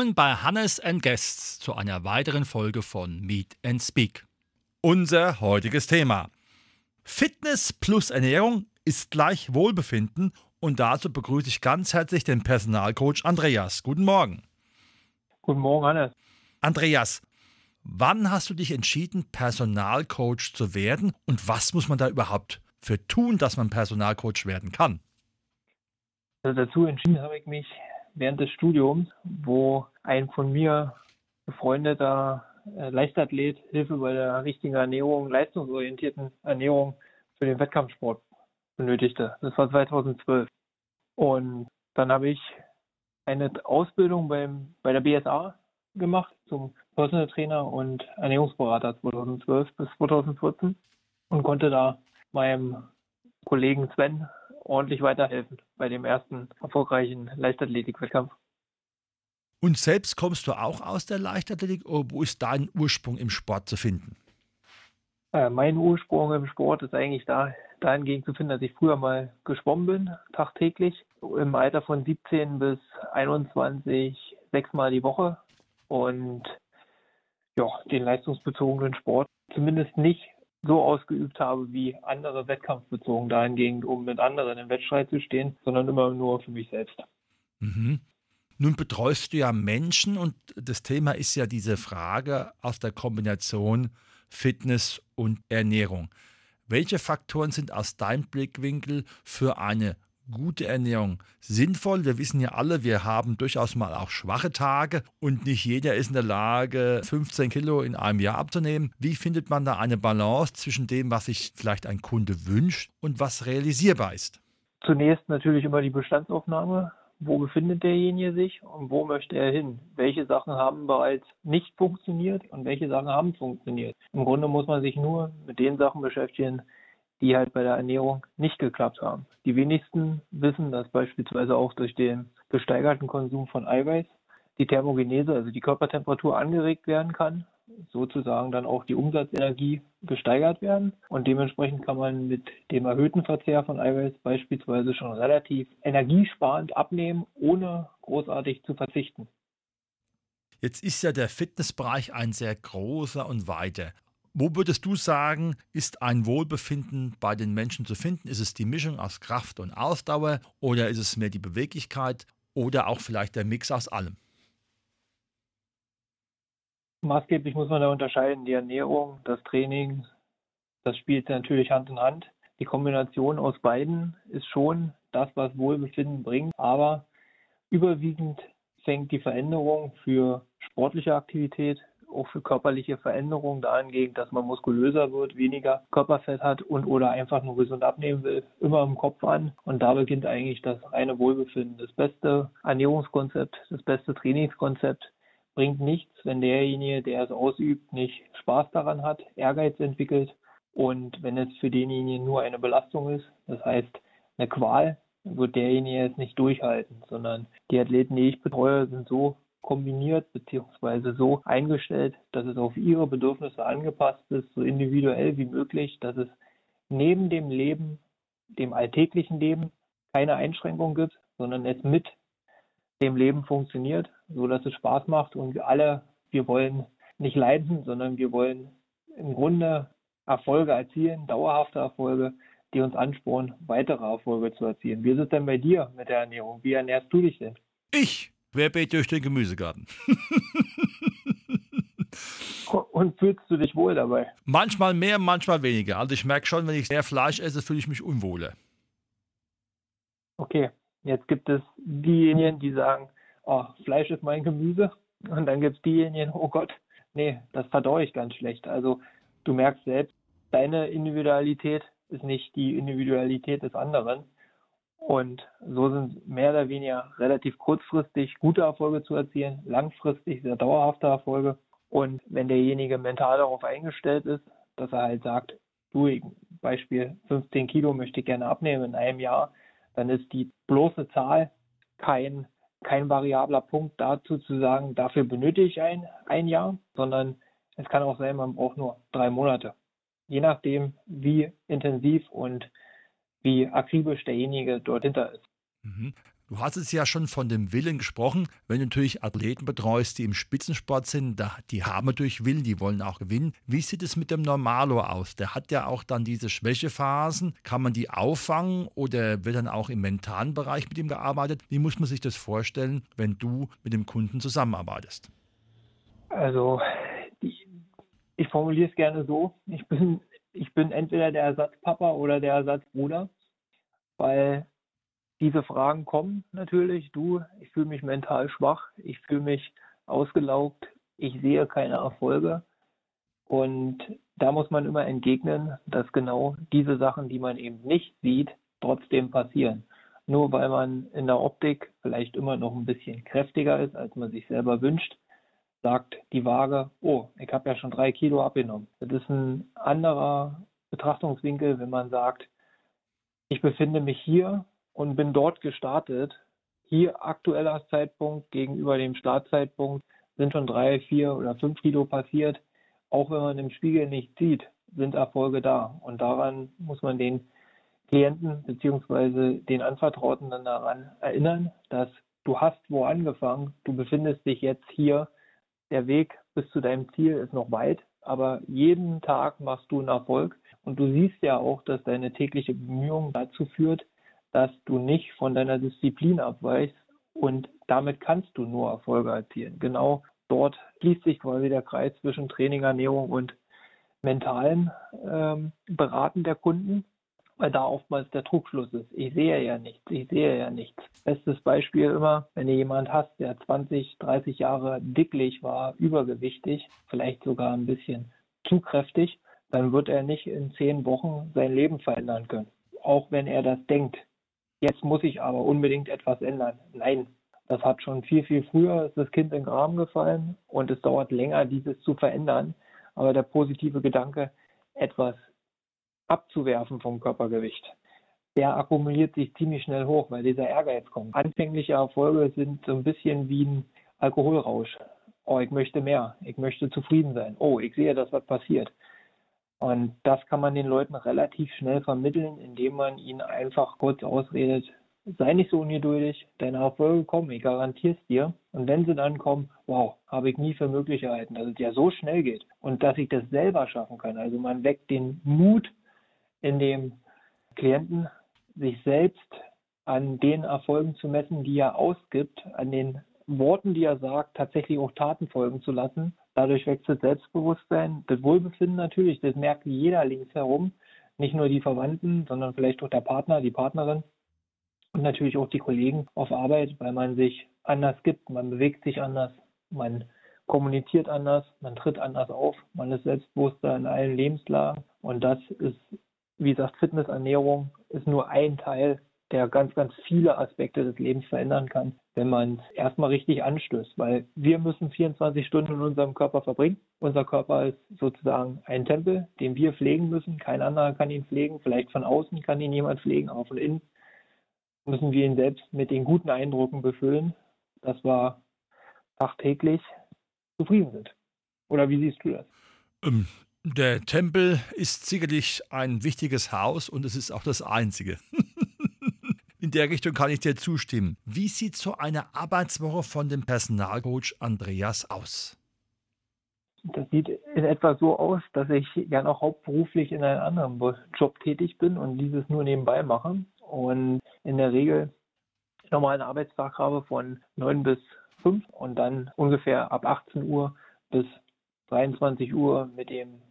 Willkommen bei Hannes and Guests zu einer weiteren Folge von Meet and Speak. Unser heutiges Thema. Fitness plus Ernährung ist gleich Wohlbefinden und dazu begrüße ich ganz herzlich den Personalcoach Andreas. Guten Morgen. Guten Morgen, Hannes. Andreas, wann hast du dich entschieden, Personalcoach zu werden und was muss man da überhaupt für tun, dass man Personalcoach werden kann? Also dazu entschieden habe ich mich während des Studiums, wo ein von mir befreundeter äh, Leichtathlet Hilfe bei der richtigen Ernährung, leistungsorientierten Ernährung für den Wettkampfsport benötigte. Das war 2012. Und dann habe ich eine Ausbildung beim, bei der BSA gemacht zum Personal Trainer und Ernährungsberater 2012 bis 2014 und konnte da meinem Kollegen Sven ordentlich weiterhelfen bei dem ersten erfolgreichen Leichtathletik-Wettkampf. Und selbst kommst du auch aus der Leichtathletik oder wo ist dein Ursprung im Sport zu finden? Äh, mein Ursprung im Sport ist eigentlich da, dahingehend zu finden, dass ich früher mal geschwommen bin, tagtäglich, im Alter von 17 bis 21, sechsmal die Woche und ja, den leistungsbezogenen Sport zumindest nicht so ausgeübt habe wie andere wettkampfbezogen dahingehend, um mit anderen im Wettstreit zu stehen, sondern immer nur für mich selbst. Mhm. Nun betreust du ja Menschen und das Thema ist ja diese Frage aus der Kombination Fitness und Ernährung. Welche Faktoren sind aus deinem Blickwinkel für eine gute Ernährung sinnvoll. Wir wissen ja alle, wir haben durchaus mal auch schwache Tage und nicht jeder ist in der Lage, 15 Kilo in einem Jahr abzunehmen. Wie findet man da eine Balance zwischen dem, was sich vielleicht ein Kunde wünscht und was realisierbar ist? Zunächst natürlich immer die Bestandsaufnahme. Wo befindet derjenige sich und wo möchte er hin? Welche Sachen haben bereits nicht funktioniert und welche Sachen haben funktioniert? Im Grunde muss man sich nur mit den Sachen beschäftigen, die halt bei der Ernährung nicht geklappt haben. Die wenigsten wissen, dass beispielsweise auch durch den gesteigerten Konsum von Eiweiß die Thermogenese, also die Körpertemperatur angeregt werden kann, sozusagen dann auch die Umsatzenergie gesteigert werden und dementsprechend kann man mit dem erhöhten Verzehr von Eiweiß beispielsweise schon relativ energiesparend abnehmen, ohne großartig zu verzichten. Jetzt ist ja der Fitnessbereich ein sehr großer und weiter. Wo würdest du sagen, ist ein Wohlbefinden bei den Menschen zu finden? Ist es die Mischung aus Kraft und Ausdauer oder ist es mehr die Beweglichkeit oder auch vielleicht der Mix aus allem? Maßgeblich muss man da unterscheiden. Die Ernährung, das Training, das spielt natürlich Hand in Hand. Die Kombination aus beiden ist schon das, was Wohlbefinden bringt. Aber überwiegend fängt die Veränderung für sportliche Aktivität auch für körperliche Veränderungen dahingehend, dass man muskulöser wird, weniger Körperfett hat und oder einfach nur gesund abnehmen will, immer im Kopf an. Und da beginnt eigentlich das reine Wohlbefinden. Das beste Ernährungskonzept, das beste Trainingskonzept bringt nichts, wenn derjenige, der es ausübt, nicht Spaß daran hat, Ehrgeiz entwickelt und wenn es für denjenigen nur eine Belastung ist, das heißt eine Qual, wird derjenige es nicht durchhalten, sondern die Athleten, die ich betreue, sind so kombiniert bzw. so eingestellt, dass es auf ihre Bedürfnisse angepasst ist, so individuell wie möglich, dass es neben dem Leben, dem alltäglichen Leben, keine Einschränkung gibt, sondern es mit dem Leben funktioniert, so dass es Spaß macht und wir alle, wir wollen nicht leiden, sondern wir wollen im Grunde Erfolge erzielen, dauerhafte Erfolge, die uns anspornen, weitere Erfolge zu erzielen. Wie ist es denn bei dir mit der Ernährung? Wie ernährst du dich denn? Ich Querbeet durch den Gemüsegarten. Und fühlst du dich wohl dabei? Manchmal mehr, manchmal weniger. Also ich merke schon, wenn ich sehr Fleisch esse, fühle ich mich unwohler. Okay, jetzt gibt es diejenigen, die sagen, oh, Fleisch ist mein Gemüse. Und dann gibt es diejenigen, oh Gott, nee, das verdaue ich ganz schlecht. Also du merkst selbst, deine Individualität ist nicht die Individualität des anderen. Und so sind mehr oder weniger relativ kurzfristig gute Erfolge zu erzielen, langfristig sehr dauerhafte Erfolge. Und wenn derjenige mental darauf eingestellt ist, dass er halt sagt, du, Beispiel 15 Kilo möchte ich gerne abnehmen in einem Jahr, dann ist die bloße Zahl kein, kein variabler Punkt dazu zu sagen, dafür benötige ich ein, ein Jahr, sondern es kann auch sein, man braucht nur drei Monate. Je nachdem, wie intensiv und wie akribisch derjenige dort hinter ist. Mhm. Du hast es ja schon von dem Willen gesprochen. Wenn du natürlich Athleten betreust, die im Spitzensport sind, die haben natürlich Willen, die wollen auch gewinnen. Wie sieht es mit dem Normalo aus? Der hat ja auch dann diese Schwächephasen. Kann man die auffangen oder wird dann auch im mentalen Bereich mit ihm gearbeitet? Wie muss man sich das vorstellen, wenn du mit dem Kunden zusammenarbeitest? Also, ich, ich formuliere es gerne so. Ich bin, ich bin entweder der Ersatzpapa oder der Ersatzbruder, weil diese Fragen kommen natürlich. Du, ich fühle mich mental schwach, ich fühle mich ausgelaugt, ich sehe keine Erfolge. Und da muss man immer entgegnen, dass genau diese Sachen, die man eben nicht sieht, trotzdem passieren. Nur weil man in der Optik vielleicht immer noch ein bisschen kräftiger ist, als man sich selber wünscht, sagt die Waage, oh, ich habe ja schon drei Kilo abgenommen. Das ist ein anderer Betrachtungswinkel, wenn man sagt, ich befinde mich hier und bin dort gestartet. Hier aktueller Zeitpunkt gegenüber dem Startzeitpunkt sind schon drei, vier oder fünf Kilo passiert. Auch wenn man im Spiegel nicht sieht, sind Erfolge da. Und daran muss man den Klienten bzw. den Anvertrauten dann daran erinnern, dass du hast wo angefangen, du befindest dich jetzt hier. Der Weg bis zu deinem Ziel ist noch weit, aber jeden Tag machst du einen Erfolg. Und du siehst ja auch, dass deine tägliche Bemühung dazu führt, dass du nicht von deiner Disziplin abweichst und damit kannst du nur Erfolge erzielen. Genau dort schließt sich quasi der Kreis zwischen Training, Ernährung und mentalen ähm, Beraten der Kunden, weil da oftmals der Druckschluss ist. Ich sehe ja nichts, ich sehe ja nichts. Bestes Beispiel immer, wenn du jemand hast, der 20, 30 Jahre dicklich war, übergewichtig, vielleicht sogar ein bisschen zu kräftig, dann wird er nicht in zehn Wochen sein Leben verändern können. Auch wenn er das denkt jetzt muss ich aber unbedingt etwas ändern. Nein, das hat schon viel, viel früher ist das Kind in den Graben gefallen und es dauert länger, dieses zu verändern. Aber der positive Gedanke, etwas abzuwerfen vom Körpergewicht, der akkumuliert sich ziemlich schnell hoch, weil dieser Ehrgeiz kommt. Anfängliche Erfolge sind so ein bisschen wie ein Alkoholrausch. Oh, ich möchte mehr, ich möchte zufrieden sein. Oh, ich sehe, dass was passiert. Und das kann man den Leuten relativ schnell vermitteln, indem man ihnen einfach kurz ausredet, sei nicht so ungeduldig, deine Erfolge kommen, ich garantiere es dir. Und wenn sie dann kommen, wow, habe ich nie für möglich erhalten, dass es ja so schnell geht und dass ich das selber schaffen kann. Also man weckt den Mut in dem Klienten, sich selbst an den Erfolgen zu messen, die er ausgibt, an den Worten, die er sagt, tatsächlich auch Taten folgen zu lassen. Dadurch wächst das Selbstbewusstsein, das Wohlbefinden natürlich, das merkt jeder links herum, nicht nur die Verwandten, sondern vielleicht auch der Partner, die Partnerin und natürlich auch die Kollegen auf Arbeit, weil man sich anders gibt, man bewegt sich anders, man kommuniziert anders, man tritt anders auf, man ist selbstbewusster in allen Lebenslagen und das ist, wie gesagt, Fitness, Ernährung ist nur ein Teil der ganz, ganz viele Aspekte des Lebens verändern kann, wenn man es erstmal richtig anstößt. Weil wir müssen 24 Stunden in unserem Körper verbringen. Unser Körper ist sozusagen ein Tempel, den wir pflegen müssen. Kein anderer kann ihn pflegen. Vielleicht von außen kann ihn jemand pflegen, aber von innen müssen wir ihn selbst mit den guten Eindrücken befüllen, dass wir tagtäglich zufrieden sind. Oder wie siehst du das? Der Tempel ist sicherlich ein wichtiges Haus und es ist auch das einzige. In der Richtung kann ich dir zustimmen. Wie sieht so eine Arbeitswoche von dem Personalcoach Andreas aus? Das sieht in etwa so aus, dass ich ja noch hauptberuflich in einem anderen Job tätig bin und dieses nur nebenbei mache. Und in der Regel nochmal einen Arbeitstag habe von 9 bis 5 und dann ungefähr ab 18 Uhr bis 23 Uhr mit dem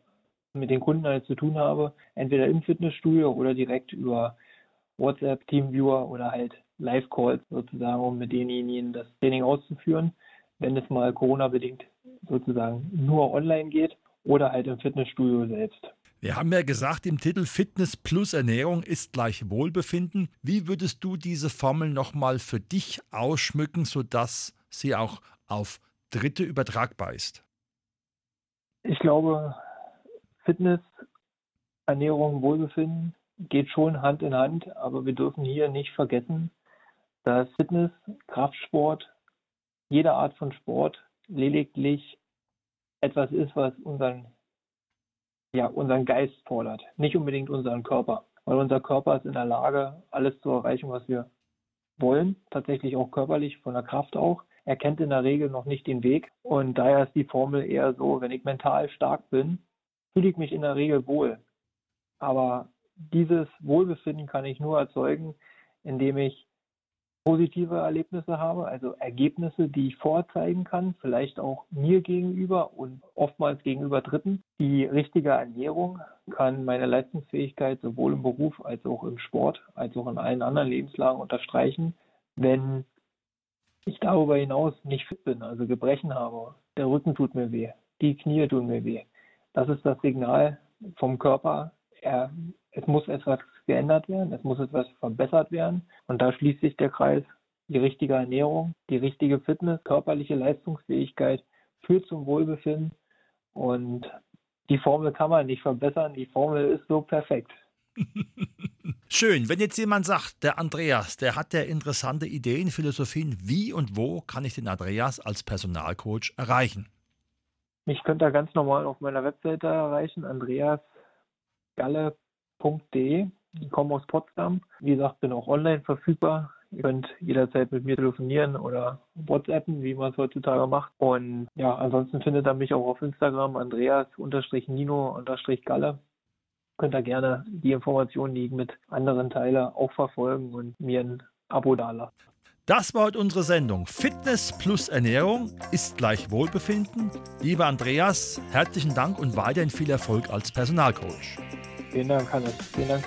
mit den Kunden halt zu tun habe, entweder im Fitnessstudio oder direkt über WhatsApp, Teamviewer oder halt Live-Calls sozusagen, um mit denjenigen das Training auszuführen, wenn es mal Corona-bedingt sozusagen nur online geht oder halt im Fitnessstudio selbst. Wir haben ja gesagt, im Titel Fitness plus Ernährung ist gleich Wohlbefinden. Wie würdest du diese Formel nochmal für dich ausschmücken, sodass sie auch auf Dritte übertragbar ist? Ich glaube, Fitness, Ernährung, Wohlbefinden geht schon Hand in Hand, aber wir dürfen hier nicht vergessen, dass Fitness, Kraftsport, jede Art von Sport lediglich etwas ist, was unseren ja, unseren Geist fordert, nicht unbedingt unseren Körper. Weil unser Körper ist in der Lage, alles zu erreichen, was wir wollen, tatsächlich auch körperlich, von der Kraft auch. Er kennt in der Regel noch nicht den Weg und daher ist die Formel eher so, wenn ich mental stark bin, fühle ich mich in der Regel wohl. Aber dieses Wohlbefinden kann ich nur erzeugen, indem ich positive Erlebnisse habe, also Ergebnisse, die ich vorzeigen kann, vielleicht auch mir gegenüber und oftmals gegenüber Dritten. Die richtige Ernährung kann meine Leistungsfähigkeit sowohl im Beruf als auch im Sport, als auch in allen anderen Lebenslagen unterstreichen. Wenn ich darüber hinaus nicht fit bin, also Gebrechen habe, der Rücken tut mir weh, die Knie tun mir weh, das ist das Signal vom Körper, er, es muss etwas geändert werden, es muss etwas verbessert werden. Und da schließt sich der Kreis. Die richtige Ernährung, die richtige Fitness, körperliche Leistungsfähigkeit führt zum Wohlbefinden. Und die Formel kann man nicht verbessern. Die Formel ist so perfekt. Schön, wenn jetzt jemand sagt, der Andreas, der hat ja interessante Ideen, Philosophien, wie und wo kann ich den Andreas als Personalcoach erreichen? Mich könnt ihr ganz normal auf meiner Webseite erreichen, andreasgalle.de. Ich komme aus Potsdam. Wie gesagt, bin auch online verfügbar. Ihr könnt jederzeit mit mir telefonieren oder WhatsAppen, wie man es heutzutage macht. Und ja, ansonsten findet ihr mich auch auf Instagram, Andreas-Nino-Galle. Könnt ihr gerne die Informationen, die ich mit anderen teile, auch verfolgen und mir ein Abo dalassen. Das war heute unsere Sendung. Fitness plus Ernährung ist gleich Wohlbefinden. Lieber Andreas, herzlichen Dank und weiterhin viel Erfolg als Personalcoach. Vielen Dank, Hannes. Vielen Dank.